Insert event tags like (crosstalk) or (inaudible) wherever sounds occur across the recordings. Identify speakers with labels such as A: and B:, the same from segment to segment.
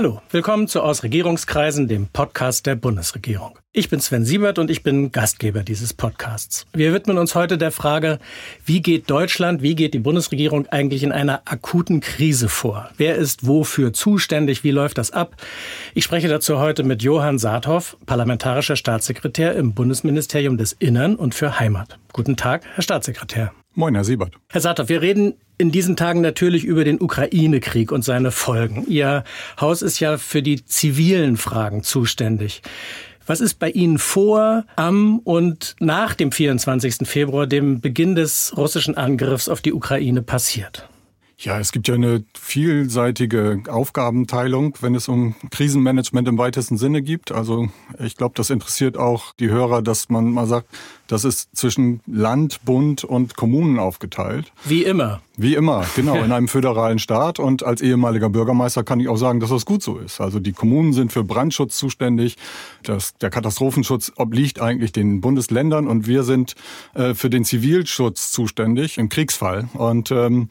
A: Hallo, willkommen zu Aus Regierungskreisen, dem Podcast der Bundesregierung. Ich bin Sven Siebert und ich bin Gastgeber dieses Podcasts. Wir widmen uns heute der Frage, wie geht Deutschland, wie geht die Bundesregierung eigentlich in einer akuten Krise vor? Wer ist wofür zuständig? Wie läuft das ab? Ich spreche dazu heute mit Johann Saathoff, parlamentarischer Staatssekretär im Bundesministerium des Innern und für Heimat. Guten Tag, Herr Staatssekretär.
B: Moin, Herr Siebert.
A: Herr Saathoff, wir reden in diesen Tagen natürlich über den Ukraine-Krieg und seine Folgen. Ihr Haus ist ja für die zivilen Fragen zuständig. Was ist bei Ihnen vor, am und nach dem 24. Februar, dem Beginn des russischen Angriffs auf die Ukraine, passiert?
B: Ja, es gibt ja eine vielseitige Aufgabenteilung, wenn es um Krisenmanagement im weitesten Sinne gibt. Also ich glaube, das interessiert auch die Hörer, dass man mal sagt, das ist zwischen Land, Bund und Kommunen aufgeteilt.
A: Wie immer.
B: Wie immer, genau, (laughs) in einem föderalen Staat. Und als ehemaliger Bürgermeister kann ich auch sagen, dass das gut so ist. Also die Kommunen sind für Brandschutz zuständig. Das, der Katastrophenschutz obliegt eigentlich den Bundesländern und wir sind äh, für den Zivilschutz zuständig im Kriegsfall. Und ähm,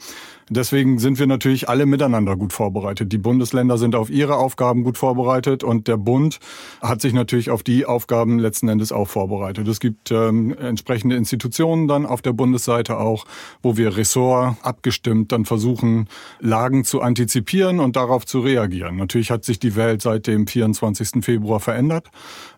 B: Deswegen sind wir natürlich alle miteinander gut vorbereitet. Die Bundesländer sind auf ihre Aufgaben gut vorbereitet und der Bund hat sich natürlich auf die Aufgaben letzten Endes auch vorbereitet. Es gibt ähm, entsprechende Institutionen dann auf der Bundesseite auch, wo wir Ressort abgestimmt dann versuchen, Lagen zu antizipieren und darauf zu reagieren. Natürlich hat sich die Welt seit dem 24. Februar verändert.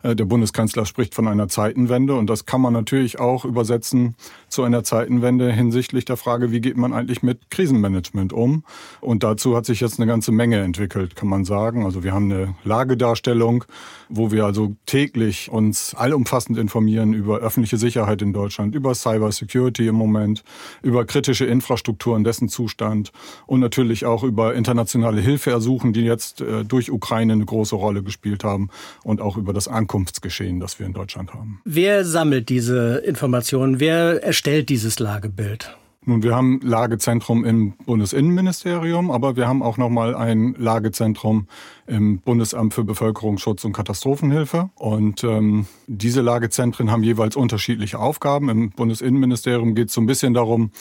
B: Äh, der Bundeskanzler spricht von einer Zeitenwende und das kann man natürlich auch übersetzen zu einer Zeitenwende hinsichtlich der Frage, wie geht man eigentlich mit Krisenmanagement um? Und dazu hat sich jetzt eine ganze Menge entwickelt, kann man sagen. Also wir haben eine Lagedarstellung, wo wir also täglich uns allumfassend informieren über öffentliche Sicherheit in Deutschland, über Cyber Security im Moment, über kritische Infrastruktur und dessen Zustand und natürlich auch über internationale Hilfeersuchen, die jetzt äh, durch Ukraine eine große Rolle gespielt haben und auch über das Ankunftsgeschehen, das wir in Deutschland haben.
A: Wer sammelt diese Informationen? Wer erstellt dieses Lagebild?
B: Nun, wir haben Lagezentrum im Bundesinnenministerium, aber wir haben auch noch mal ein Lagezentrum im Bundesamt für Bevölkerungsschutz und Katastrophenhilfe. Und ähm, diese Lagezentren haben jeweils unterschiedliche Aufgaben. Im Bundesinnenministerium geht es so ein bisschen darum,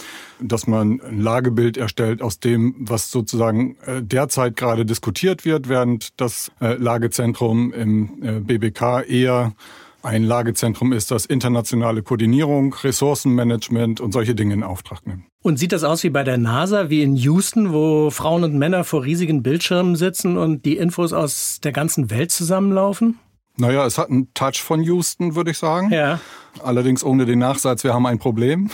B: dass man ein Lagebild erstellt aus dem, was sozusagen äh, derzeit gerade diskutiert wird, während das äh, Lagezentrum im äh, BBK eher ein Lagezentrum ist, das internationale Koordinierung, Ressourcenmanagement und solche Dinge in Auftrag nimmt.
A: Und sieht das aus wie bei der NASA, wie in Houston, wo Frauen und Männer vor riesigen Bildschirmen sitzen und die Infos aus der ganzen Welt zusammenlaufen?
B: Naja, es hat einen Touch von Houston, würde ich sagen.
A: Ja.
B: Allerdings ohne den Nachsatz, wir haben ein Problem.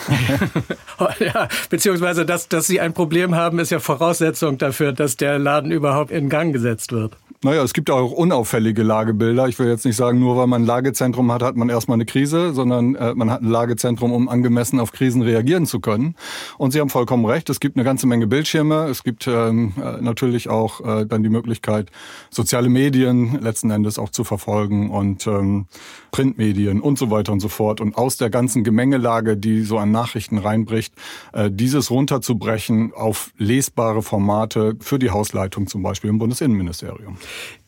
B: (laughs)
A: ja, beziehungsweise, dass, dass Sie ein Problem haben, ist ja Voraussetzung dafür, dass der Laden überhaupt in Gang gesetzt wird.
B: Naja, es gibt auch unauffällige Lagebilder. Ich will jetzt nicht sagen, nur weil man ein Lagezentrum hat, hat man erstmal eine Krise, sondern äh, man hat ein Lagezentrum, um angemessen auf Krisen reagieren zu können. Und Sie haben vollkommen recht, es gibt eine ganze Menge Bildschirme. Es gibt ähm, äh, natürlich auch äh, dann die Möglichkeit, soziale Medien letzten Endes auch zu verfolgen und ähm, Printmedien und so weiter und so fort. Und aus der ganzen Gemengelage, die so an Nachrichten reinbricht, äh, dieses runterzubrechen auf lesbare Formate für die Hausleitung zum Beispiel im Bundesinnenministerium.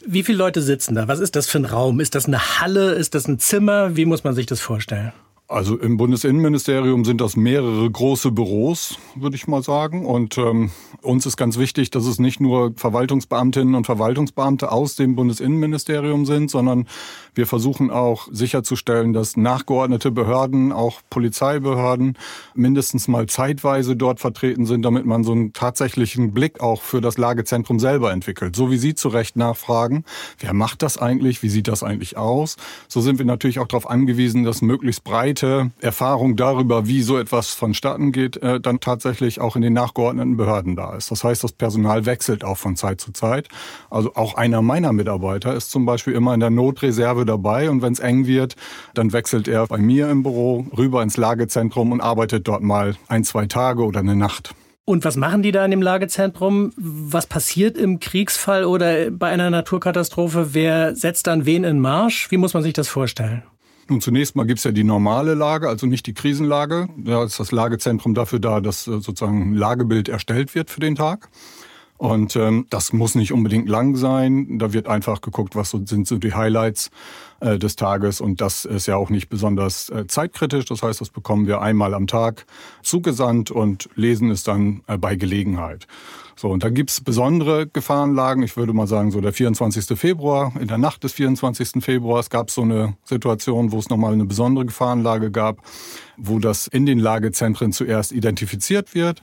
A: Wie viele Leute sitzen da? Was ist das für ein Raum? Ist das eine Halle? Ist das ein Zimmer? Wie muss man sich das vorstellen?
B: Also im Bundesinnenministerium sind das mehrere große Büros, würde ich mal sagen. Und ähm, uns ist ganz wichtig, dass es nicht nur Verwaltungsbeamtinnen und Verwaltungsbeamte aus dem Bundesinnenministerium sind, sondern wir versuchen auch sicherzustellen, dass nachgeordnete Behörden, auch Polizeibehörden, mindestens mal zeitweise dort vertreten sind, damit man so einen tatsächlichen Blick auch für das Lagezentrum selber entwickelt. So wie Sie zu Recht nachfragen, wer macht das eigentlich, wie sieht das eigentlich aus? So sind wir natürlich auch darauf angewiesen, dass möglichst breit breite Erfahrung darüber, wie so etwas vonstatten geht, äh, dann tatsächlich auch in den nachgeordneten Behörden da ist. Das heißt, das Personal wechselt auch von Zeit zu Zeit. Also auch einer meiner Mitarbeiter ist zum Beispiel immer in der Notreserve dabei und wenn es eng wird, dann wechselt er bei mir im Büro rüber ins Lagezentrum und arbeitet dort mal ein, zwei Tage oder eine Nacht.
A: Und was machen die da in dem Lagezentrum? Was passiert im Kriegsfall oder bei einer Naturkatastrophe? Wer setzt dann wen in Marsch? Wie muss man sich das vorstellen?
B: Nun, zunächst mal gibt's ja die normale Lage, also nicht die Krisenlage. Da ist das Lagezentrum dafür da, dass äh, sozusagen ein Lagebild erstellt wird für den Tag. Und ähm, das muss nicht unbedingt lang sein. Da wird einfach geguckt, was so, sind so die Highlights äh, des Tages. Und das ist ja auch nicht besonders äh, zeitkritisch. Das heißt, das bekommen wir einmal am Tag zugesandt und lesen es dann äh, bei Gelegenheit. So, und da gibt's besondere Gefahrenlagen. Ich würde mal sagen, so der 24. Februar, in der Nacht des 24. Februars gab es so eine Situation, wo es nochmal eine besondere Gefahrenlage gab, wo das in den Lagezentren zuerst identifiziert wird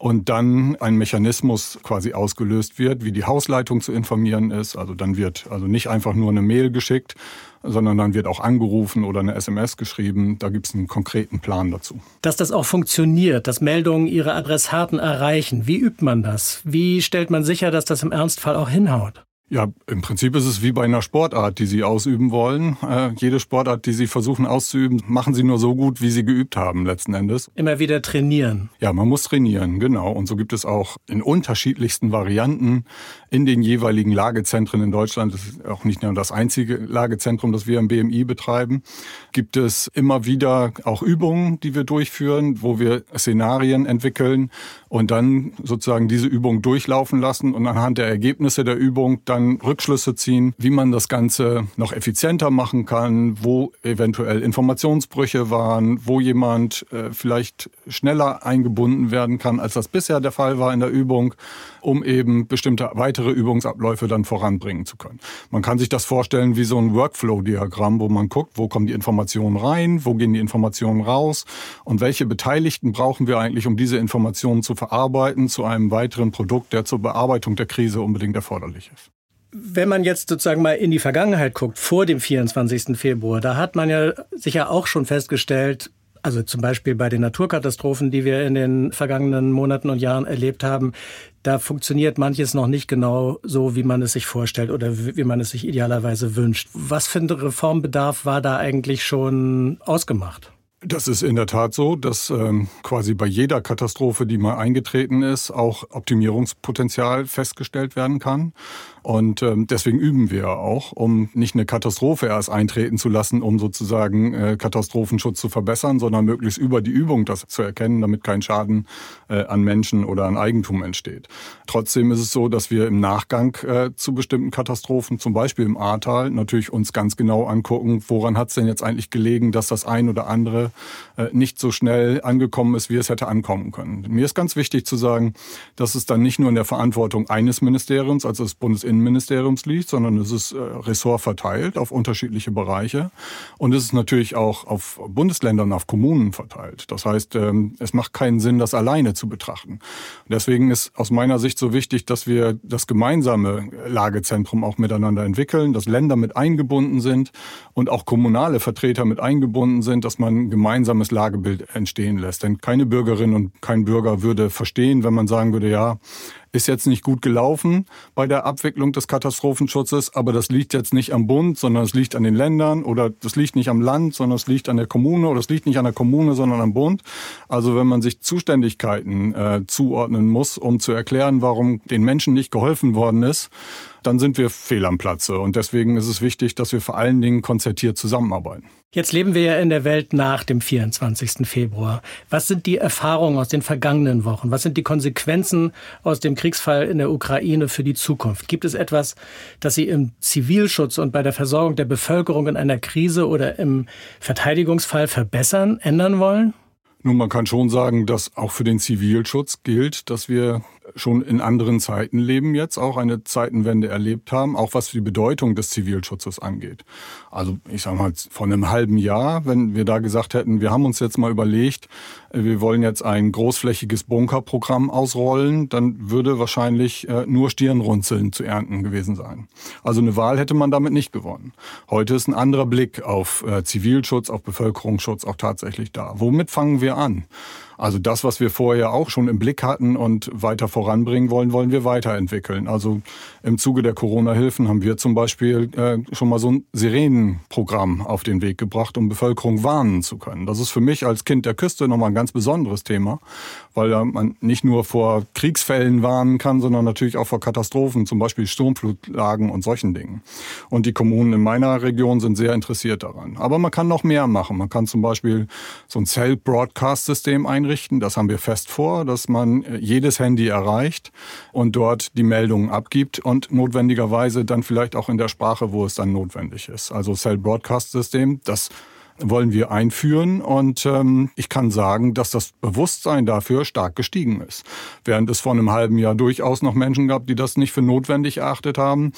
B: und dann ein Mechanismus quasi ausgelöst wird, wie die Hausleitung zu informieren ist. Also dann wird also nicht einfach nur eine Mail geschickt, sondern dann wird auch angerufen oder eine SMS geschrieben. Da gibt es einen konkreten Plan dazu.
A: Dass das auch funktioniert, dass Meldungen ihre Adressaten erreichen, wie übt man das? Wie stellt man sicher, dass das im Ernstfall auch hinhaut?
B: Ja, im Prinzip ist es wie bei einer Sportart, die Sie ausüben wollen. Äh, jede Sportart, die Sie versuchen auszuüben, machen Sie nur so gut, wie Sie geübt haben letzten Endes.
A: Immer wieder trainieren.
B: Ja, man muss trainieren, genau. Und so gibt es auch in unterschiedlichsten Varianten in den jeweiligen Lagezentren in Deutschland, das ist auch nicht nur das einzige Lagezentrum, das wir im BMI betreiben, gibt es immer wieder auch Übungen, die wir durchführen, wo wir Szenarien entwickeln und dann sozusagen diese Übung durchlaufen lassen und anhand der Ergebnisse der Übung dann Rückschlüsse ziehen, wie man das Ganze noch effizienter machen kann, wo eventuell Informationsbrüche waren, wo jemand äh, vielleicht schneller eingebunden werden kann, als das bisher der Fall war in der Übung, um eben bestimmte weitere Übungsabläufe dann voranbringen zu können. Man kann sich das vorstellen wie so ein Workflow-Diagramm, wo man guckt, wo kommen die Informationen rein, wo gehen die Informationen raus und welche Beteiligten brauchen wir eigentlich, um diese Informationen zu verarbeiten zu einem weiteren Produkt, der zur Bearbeitung der Krise unbedingt erforderlich ist.
A: Wenn man jetzt sozusagen mal in die Vergangenheit guckt, vor dem 24. Februar, da hat man ja sicher auch schon festgestellt, also zum Beispiel bei den Naturkatastrophen, die wir in den vergangenen Monaten und Jahren erlebt haben, da funktioniert manches noch nicht genau so, wie man es sich vorstellt oder wie man es sich idealerweise wünscht. Was für ein Reformbedarf war da eigentlich schon ausgemacht?
B: Das ist in der Tat so, dass ähm, quasi bei jeder Katastrophe, die mal eingetreten ist, auch Optimierungspotenzial festgestellt werden kann. Und ähm, deswegen üben wir auch, um nicht eine Katastrophe erst eintreten zu lassen, um sozusagen äh, Katastrophenschutz zu verbessern, sondern möglichst über die Übung das zu erkennen, damit kein Schaden äh, an Menschen oder an Eigentum entsteht. Trotzdem ist es so, dass wir im Nachgang äh, zu bestimmten Katastrophen, zum Beispiel im Ahrtal, natürlich uns ganz genau angucken, woran hat es denn jetzt eigentlich gelegen, dass das ein oder andere äh, nicht so schnell angekommen ist, wie es hätte ankommen können. Mir ist ganz wichtig zu sagen, dass es dann nicht nur in der Verantwortung eines Ministeriums, also des Bundes Innenministeriums liegt, sondern es ist äh, Ressort verteilt auf unterschiedliche Bereiche. Und es ist natürlich auch auf Bundesländern, auf Kommunen verteilt. Das heißt, ähm, es macht keinen Sinn, das alleine zu betrachten. Deswegen ist aus meiner Sicht so wichtig, dass wir das gemeinsame Lagezentrum auch miteinander entwickeln, dass Länder mit eingebunden sind und auch kommunale Vertreter mit eingebunden sind, dass man ein gemeinsames Lagebild entstehen lässt. Denn keine Bürgerin und kein Bürger würde verstehen, wenn man sagen würde, ja, ist jetzt nicht gut gelaufen bei der Abwicklung des Katastrophenschutzes, aber das liegt jetzt nicht am Bund, sondern es liegt an den Ländern oder das liegt nicht am Land, sondern es liegt an der Kommune oder es liegt nicht an der Kommune, sondern am Bund. Also wenn man sich Zuständigkeiten äh, zuordnen muss, um zu erklären, warum den Menschen nicht geholfen worden ist, dann sind wir fehl am Platze. Und deswegen ist es wichtig, dass wir vor allen Dingen konzertiert zusammenarbeiten.
A: Jetzt leben wir ja in der Welt nach dem 24. Februar. Was sind die Erfahrungen aus den vergangenen Wochen? Was sind die Konsequenzen aus dem Kriegsfall in der Ukraine für die Zukunft? Gibt es etwas, das Sie im Zivilschutz und bei der Versorgung der Bevölkerung in einer Krise oder im Verteidigungsfall verbessern, ändern wollen?
B: Nun, man kann schon sagen, dass auch für den Zivilschutz gilt, dass wir schon in anderen Zeiten leben jetzt, auch eine Zeitenwende erlebt haben, auch was die Bedeutung des Zivilschutzes angeht. Also ich sage mal, vor einem halben Jahr, wenn wir da gesagt hätten, wir haben uns jetzt mal überlegt, wir wollen jetzt ein großflächiges Bunkerprogramm ausrollen, dann würde wahrscheinlich äh, nur Stirnrunzeln zu ernten gewesen sein. Also eine Wahl hätte man damit nicht gewonnen. Heute ist ein anderer Blick auf äh, Zivilschutz, auf Bevölkerungsschutz auch tatsächlich da. Womit fangen wir an? Also das, was wir vorher auch schon im Blick hatten und weiter voranbringen wollen, wollen wir weiterentwickeln. Also im Zuge der Corona-Hilfen haben wir zum Beispiel äh, schon mal so ein Sirenenprogramm auf den Weg gebracht, um Bevölkerung warnen zu können. Das ist für mich als Kind der Küste nochmal ein ganz besonderes Thema, weil man nicht nur vor Kriegsfällen warnen kann, sondern natürlich auch vor Katastrophen, zum Beispiel Sturmflutlagen und solchen Dingen. Und die Kommunen in meiner Region sind sehr interessiert daran. Aber man kann noch mehr machen. Man kann zum Beispiel so ein Cell-Broadcast-System einrichten einrichten. Das haben wir fest vor, dass man äh, jedes Handy erreicht und dort die Meldungen abgibt und notwendigerweise dann vielleicht auch in der Sprache, wo es dann notwendig ist. Also Cell Broadcast System, das wollen wir einführen. Und ähm, ich kann sagen, dass das Bewusstsein dafür stark gestiegen ist. Während es vor einem halben Jahr durchaus noch Menschen gab, die das nicht für notwendig erachtet haben.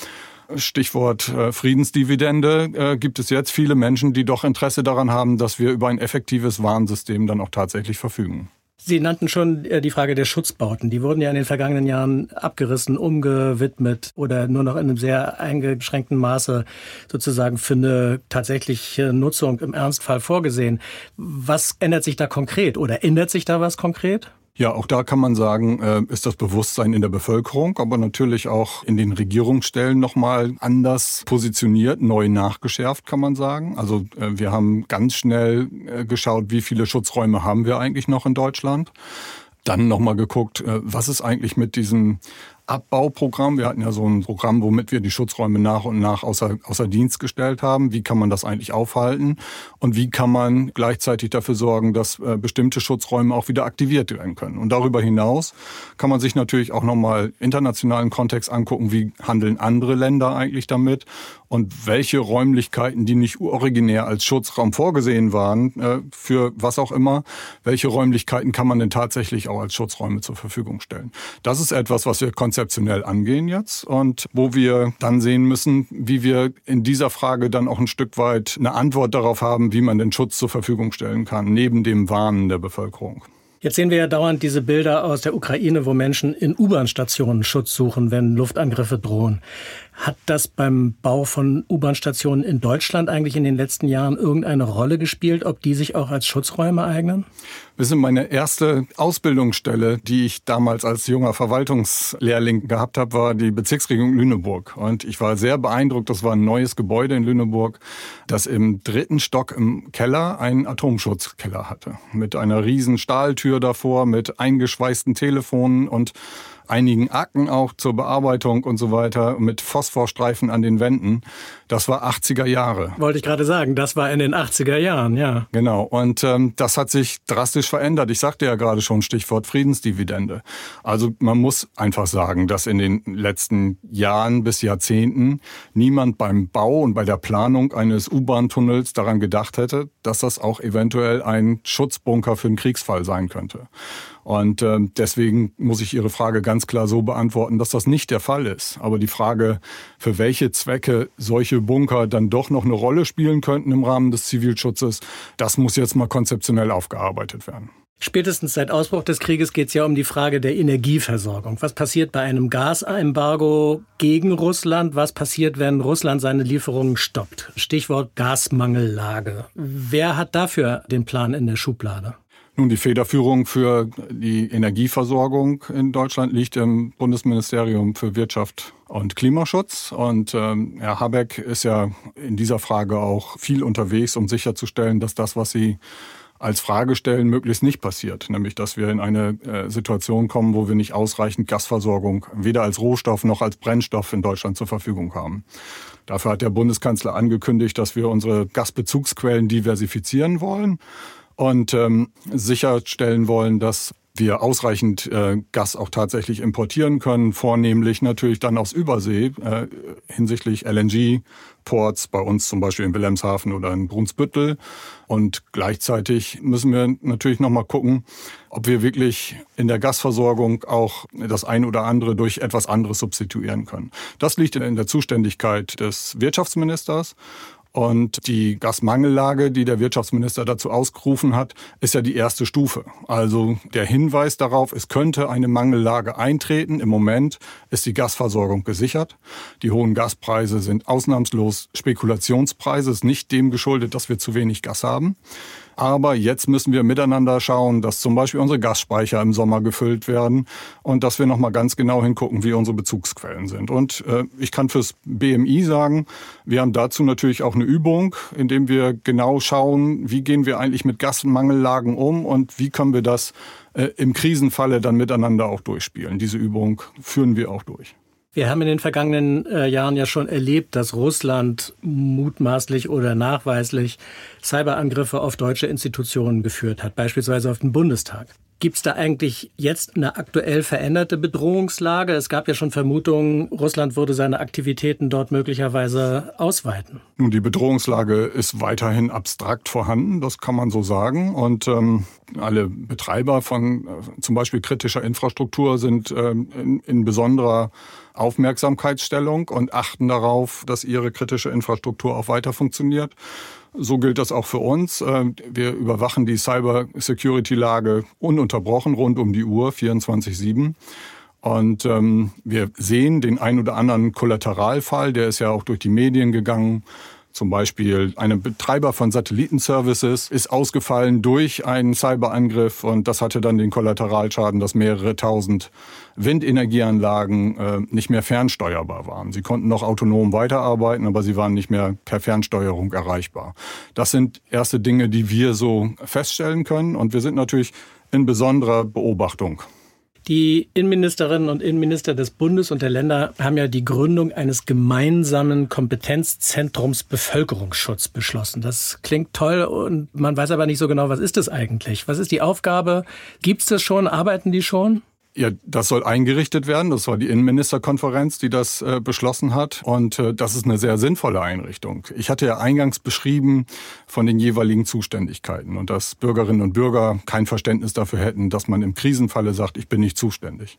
B: Stichwort äh, Friedensdividende, äh, gibt es jetzt viele Menschen, die doch Interesse daran haben, dass wir über ein effektives Warnsystem dann auch tatsächlich verfügen.
A: Sie nannten schon äh, die Frage der Schutzbauten. Die wurden ja in den vergangenen Jahren abgerissen, umgewidmet oder nur noch in einem sehr eingeschränkten Maße sozusagen für eine tatsächliche Nutzung im Ernstfall vorgesehen. Was ändert sich da konkret oder ändert sich da was konkret?
B: Ja, auch da kann man sagen, äh, ist das Bewusstsein in der Bevölkerung, aber natürlich auch in den Regierungsstellen nochmal anders positioniert, neu nachgeschärft, kann man sagen. Also äh, wir haben ganz schnell äh, geschaut, wie viele Schutzräume haben wir eigentlich noch in Deutschland. Dann nochmal geguckt, was ist eigentlich mit diesen Abbauprogramm. Wir hatten ja so ein Programm, womit wir die Schutzräume nach und nach außer, außer Dienst gestellt haben. Wie kann man das eigentlich aufhalten? Und wie kann man gleichzeitig dafür sorgen, dass äh, bestimmte Schutzräume auch wieder aktiviert werden können? Und darüber hinaus kann man sich natürlich auch nochmal internationalen Kontext angucken. Wie handeln andere Länder eigentlich damit? Und welche Räumlichkeiten, die nicht originär als Schutzraum vorgesehen waren, äh, für was auch immer, welche Räumlichkeiten kann man denn tatsächlich auch als Schutzräume zur Verfügung stellen? Das ist etwas, was wir konzeptionell angehen jetzt und wo wir dann sehen müssen, wie wir in dieser Frage dann auch ein Stück weit eine Antwort darauf haben, wie man den Schutz zur Verfügung stellen kann, neben dem Warnen der Bevölkerung.
A: Jetzt sehen wir ja dauernd diese Bilder aus der Ukraine, wo Menschen in U-Bahn-Stationen Schutz suchen, wenn Luftangriffe drohen. Hat das beim Bau von U-Bahn-Stationen in Deutschland eigentlich in den letzten Jahren irgendeine Rolle gespielt, ob die sich auch als Schutzräume eignen?
B: Wissen, meine erste Ausbildungsstelle, die ich damals als junger Verwaltungslehrling gehabt habe, war die Bezirksregierung Lüneburg. Und ich war sehr beeindruckt, das war ein neues Gebäude in Lüneburg, das im dritten Stock im Keller einen Atomschutzkeller hatte. Mit einer riesen Stahltür davor, mit eingeschweißten Telefonen und einigen Akten auch zur Bearbeitung und so weiter mit Phosphorstreifen an den Wänden. Das war 80er Jahre.
A: Wollte ich gerade sagen, das war in den 80er Jahren, ja.
B: Genau. Und ähm, das hat sich drastisch verändert. Ich sagte ja gerade schon Stichwort Friedensdividende. Also man muss einfach sagen, dass in den letzten Jahren bis Jahrzehnten niemand beim Bau und bei der Planung eines U-Bahn-Tunnels daran gedacht hätte, dass das auch eventuell ein Schutzbunker für einen Kriegsfall sein könnte. Und äh, deswegen muss ich Ihre Frage ganz klar so beantworten, dass das nicht der Fall ist. Aber die Frage, für welche Zwecke solche Bunker dann doch noch eine Rolle spielen könnten im Rahmen des Zivilschutzes, das muss jetzt mal konzeptionell aufgearbeitet werden.
A: Spätestens seit Ausbruch des Krieges geht es ja um die Frage der Energieversorgung. Was passiert bei einem Gasembargo gegen Russland? Was passiert, wenn Russland seine Lieferungen stoppt? Stichwort Gasmangellage. Wer hat dafür den Plan in der Schublade?
B: Nun, die Federführung für die Energieversorgung in Deutschland liegt im Bundesministerium für Wirtschaft und Klimaschutz. Und ähm, Herr Habeck ist ja in dieser Frage auch viel unterwegs, um sicherzustellen, dass das, was Sie als Frage stellen, möglichst nicht passiert. Nämlich, dass wir in eine äh, Situation kommen, wo wir nicht ausreichend Gasversorgung weder als Rohstoff noch als Brennstoff in Deutschland zur Verfügung haben. Dafür hat der Bundeskanzler angekündigt, dass wir unsere Gasbezugsquellen diversifizieren wollen und ähm, sicherstellen wollen, dass wir ausreichend äh, Gas auch tatsächlich importieren können, vornehmlich natürlich dann aus Übersee äh, hinsichtlich LNG-Ports, bei uns zum Beispiel in Wilhelmshaven oder in Brunsbüttel. Und gleichzeitig müssen wir natürlich nochmal gucken, ob wir wirklich in der Gasversorgung auch das ein oder andere durch etwas anderes substituieren können. Das liegt in der Zuständigkeit des Wirtschaftsministers. Und die Gasmangellage, die der Wirtschaftsminister dazu ausgerufen hat, ist ja die erste Stufe. Also der Hinweis darauf, es könnte eine Mangellage eintreten. Im Moment ist die Gasversorgung gesichert. Die hohen Gaspreise sind ausnahmslos Spekulationspreise, ist nicht dem geschuldet, dass wir zu wenig Gas haben. Aber jetzt müssen wir miteinander schauen, dass zum Beispiel unsere Gasspeicher im Sommer gefüllt werden und dass wir nochmal ganz genau hingucken, wie unsere Bezugsquellen sind. Und äh, ich kann fürs BMI sagen, wir haben dazu natürlich auch eine Übung, indem wir genau schauen, wie gehen wir eigentlich mit Gasmangellagen um und wie können wir das äh, im Krisenfalle dann miteinander auch durchspielen. Diese Übung führen wir auch durch.
A: Wir haben in den vergangenen äh, Jahren ja schon erlebt, dass Russland mutmaßlich oder nachweislich Cyberangriffe auf deutsche Institutionen geführt hat, beispielsweise auf den Bundestag. Gibt es da eigentlich jetzt eine aktuell veränderte Bedrohungslage? Es gab ja schon Vermutungen, Russland würde seine Aktivitäten dort möglicherweise ausweiten.
B: Nun, die Bedrohungslage ist weiterhin abstrakt vorhanden, das kann man so sagen. Und ähm, alle Betreiber von äh, zum Beispiel kritischer Infrastruktur sind ähm, in, in besonderer Aufmerksamkeitsstellung und achten darauf, dass ihre kritische Infrastruktur auch weiter funktioniert. So gilt das auch für uns. Äh, wir überwachen die Cyber-Security-Lage ununterbrochen rund um die Uhr, 24-7. Und ähm, wir sehen den ein oder anderen Kollateralfall, der ist ja auch durch die Medien gegangen. Zum Beispiel ein Betreiber von Satellitenservices ist ausgefallen durch einen Cyberangriff und das hatte dann den Kollateralschaden, dass mehrere tausend Windenergieanlagen äh, nicht mehr fernsteuerbar waren. Sie konnten noch autonom weiterarbeiten, aber sie waren nicht mehr per Fernsteuerung erreichbar. Das sind erste Dinge, die wir so feststellen können und wir sind natürlich in besonderer Beobachtung.
A: Die Innenministerinnen und Innenminister des Bundes und der Länder haben ja die Gründung eines gemeinsamen Kompetenzzentrums Bevölkerungsschutz beschlossen. Das klingt toll und man weiß aber nicht so genau, was ist das eigentlich? Was ist die Aufgabe? Gibt es das schon? Arbeiten die schon?
B: Ja, das soll eingerichtet werden. Das war die Innenministerkonferenz, die das äh, beschlossen hat. Und äh, das ist eine sehr sinnvolle Einrichtung. Ich hatte ja eingangs beschrieben von den jeweiligen Zuständigkeiten und dass Bürgerinnen und Bürger kein Verständnis dafür hätten, dass man im Krisenfalle sagt, ich bin nicht zuständig.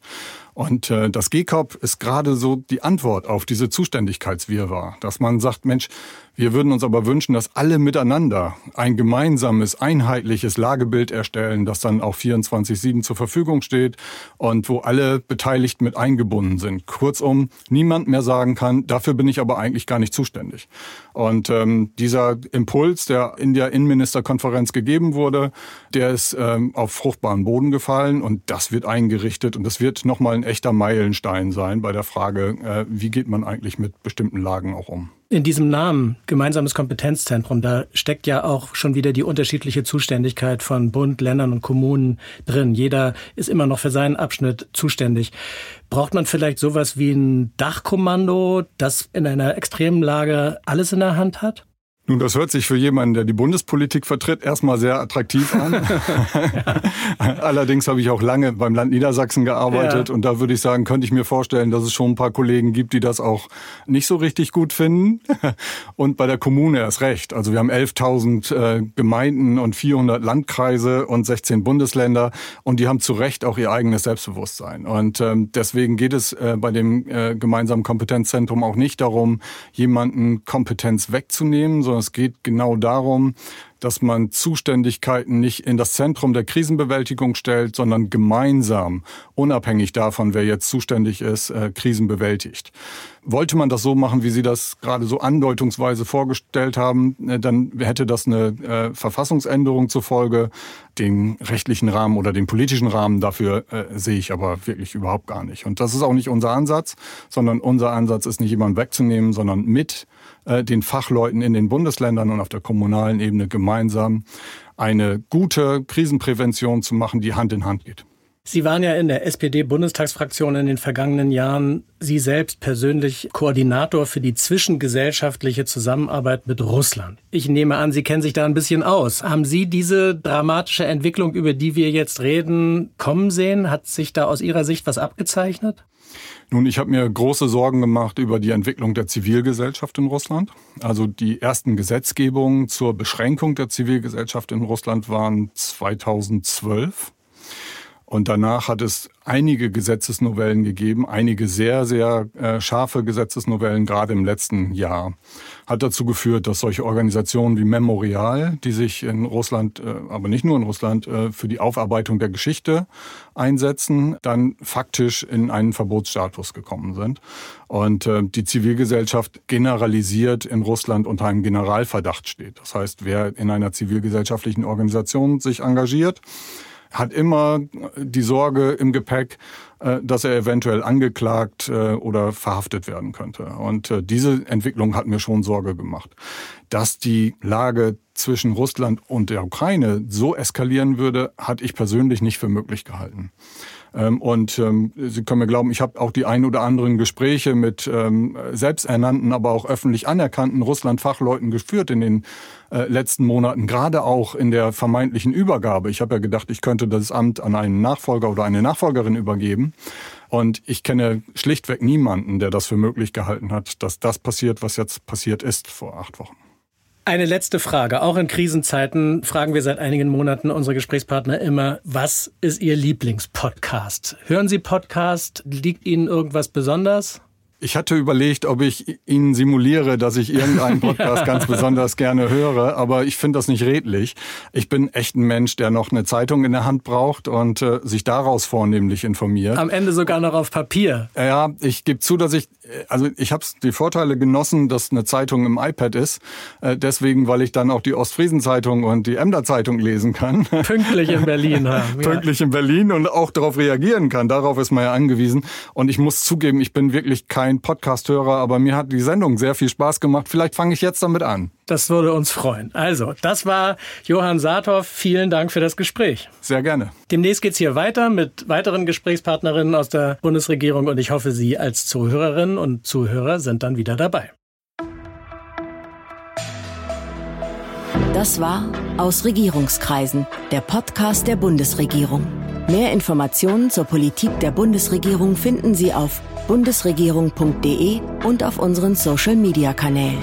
B: Und äh, das GCOP ist gerade so die Antwort auf diese Zuständigkeitswirrwarr, dass man sagt, Mensch, wir würden uns aber wünschen, dass alle miteinander ein gemeinsames, einheitliches Lagebild erstellen, das dann auch 24-7 zur Verfügung steht und wo alle Beteiligten mit eingebunden sind. Kurzum, niemand mehr sagen kann, dafür bin ich aber eigentlich gar nicht zuständig. Und ähm, dieser Impuls, der in der Innenministerkonferenz gegeben wurde, der ist ähm, auf fruchtbaren Boden gefallen und das wird eingerichtet und das wird nochmal ein echter Meilenstein sein bei der Frage, äh, wie geht man eigentlich mit bestimmten Lagen auch um
A: in diesem Namen gemeinsames Kompetenzzentrum, da steckt ja auch schon wieder die unterschiedliche Zuständigkeit von Bund, Ländern und Kommunen drin. Jeder ist immer noch für seinen Abschnitt zuständig. Braucht man vielleicht sowas wie ein Dachkommando, das in einer extremen Lage alles in der Hand hat?
B: Nun, das hört sich für jemanden, der die Bundespolitik vertritt, erstmal sehr attraktiv an. (laughs) (laughs) Allerdings habe ich auch lange beim Land Niedersachsen gearbeitet ja. und da würde ich sagen, könnte ich mir vorstellen, dass es schon ein paar Kollegen gibt, die das auch nicht so richtig gut finden. (laughs) Und bei der Kommune erst recht. Also wir haben 11.000 äh, Gemeinden und 400 Landkreise und 16 Bundesländer und die haben zu Recht auch ihr eigenes Selbstbewusstsein. Und ähm, deswegen geht es äh, bei dem äh, gemeinsamen Kompetenzzentrum auch nicht darum, jemanden Kompetenz wegzunehmen, sondern es geht genau darum, dass man Zuständigkeiten nicht in das Zentrum der Krisenbewältigung stellt, sondern gemeinsam, unabhängig davon, wer jetzt zuständig ist, äh, Krisen bewältigt. Wollte man das so machen, wie Sie das gerade so andeutungsweise vorgestellt haben, äh, dann hätte das eine äh, Verfassungsänderung zur Folge. Den rechtlichen Rahmen oder den politischen Rahmen dafür äh, sehe ich aber wirklich überhaupt gar nicht. Und das ist auch nicht unser Ansatz, sondern unser Ansatz ist nicht jemanden wegzunehmen, sondern mit äh, den Fachleuten in den Bundesländern und auf der kommunalen Ebene gemeinsam eine gute Krisenprävention zu machen, die Hand in Hand geht.
A: Sie waren ja in der SPD-Bundestagsfraktion in den vergangenen Jahren Sie selbst persönlich Koordinator für die zwischengesellschaftliche Zusammenarbeit mit Russland. Ich nehme an, Sie kennen sich da ein bisschen aus. Haben Sie diese dramatische Entwicklung, über die wir jetzt reden, kommen sehen? Hat sich da aus Ihrer Sicht was abgezeichnet?
B: Nun, ich habe mir große Sorgen gemacht über die Entwicklung der Zivilgesellschaft in Russland. Also die ersten Gesetzgebungen zur Beschränkung der Zivilgesellschaft in Russland waren 2012. Und danach hat es einige Gesetzesnovellen gegeben, einige sehr, sehr äh, scharfe Gesetzesnovellen, gerade im letzten Jahr. Hat dazu geführt, dass solche Organisationen wie Memorial, die sich in Russland, äh, aber nicht nur in Russland, äh, für die Aufarbeitung der Geschichte einsetzen, dann faktisch in einen Verbotsstatus gekommen sind. Und äh, die Zivilgesellschaft generalisiert in Russland unter einem Generalverdacht steht. Das heißt, wer in einer zivilgesellschaftlichen Organisation sich engagiert, hat immer die Sorge im Gepäck, äh, dass er eventuell angeklagt äh, oder verhaftet werden könnte. Und äh, diese Entwicklung hat mir schon Sorge gemacht. Dass die Lage zwischen Russland und der Ukraine so eskalieren würde, hatte ich persönlich nicht für möglich gehalten. Ähm, und ähm, Sie können mir glauben, ich habe auch die ein oder anderen Gespräche mit ähm, selbsternannten, aber auch öffentlich anerkannten Russland-Fachleuten geführt in den äh, letzten Monaten, gerade auch in der vermeintlichen Übergabe. Ich habe ja gedacht, ich könnte das Amt an einen Nachfolger oder eine Nachfolgerin übergeben. Und ich kenne schlichtweg niemanden, der das für möglich gehalten hat, dass das passiert, was jetzt passiert ist vor acht Wochen.
A: Eine letzte Frage. Auch in Krisenzeiten fragen wir seit einigen Monaten unsere Gesprächspartner immer, was ist Ihr Lieblingspodcast? Hören Sie Podcast? Liegt Ihnen irgendwas besonders?
B: Ich hatte überlegt, ob ich Ihnen simuliere, dass ich irgendeinen (laughs) Podcast ja. ganz besonders gerne höre, aber ich finde das nicht redlich. Ich bin echt ein Mensch, der noch eine Zeitung in der Hand braucht und äh, sich daraus vornehmlich informiert.
A: Am Ende sogar noch auf Papier.
B: Ja, ich gebe zu, dass ich, also ich habe die Vorteile genossen, dass eine Zeitung im iPad ist. Äh, deswegen, weil ich dann auch die Ostfriesen-Zeitung und die Emder Zeitung lesen kann. (laughs)
A: Pünktlich in Berlin haben.
B: Ja. Pünktlich in Berlin und auch darauf reagieren kann. Darauf ist man ja angewiesen. Und ich muss zugeben, ich bin wirklich kein kein Podcast-Hörer, aber mir hat die Sendung sehr viel Spaß gemacht. Vielleicht fange ich jetzt damit an.
A: Das würde uns freuen. Also, das war Johann Saathoff. Vielen Dank für das Gespräch.
B: Sehr gerne.
A: Demnächst geht es hier weiter mit weiteren Gesprächspartnerinnen aus der Bundesregierung und ich hoffe, Sie als Zuhörerinnen und Zuhörer sind dann wieder dabei.
C: Das war Aus Regierungskreisen, der Podcast der Bundesregierung. Mehr Informationen zur Politik der Bundesregierung finden Sie auf bundesregierung.de und auf unseren Social-Media-Kanälen.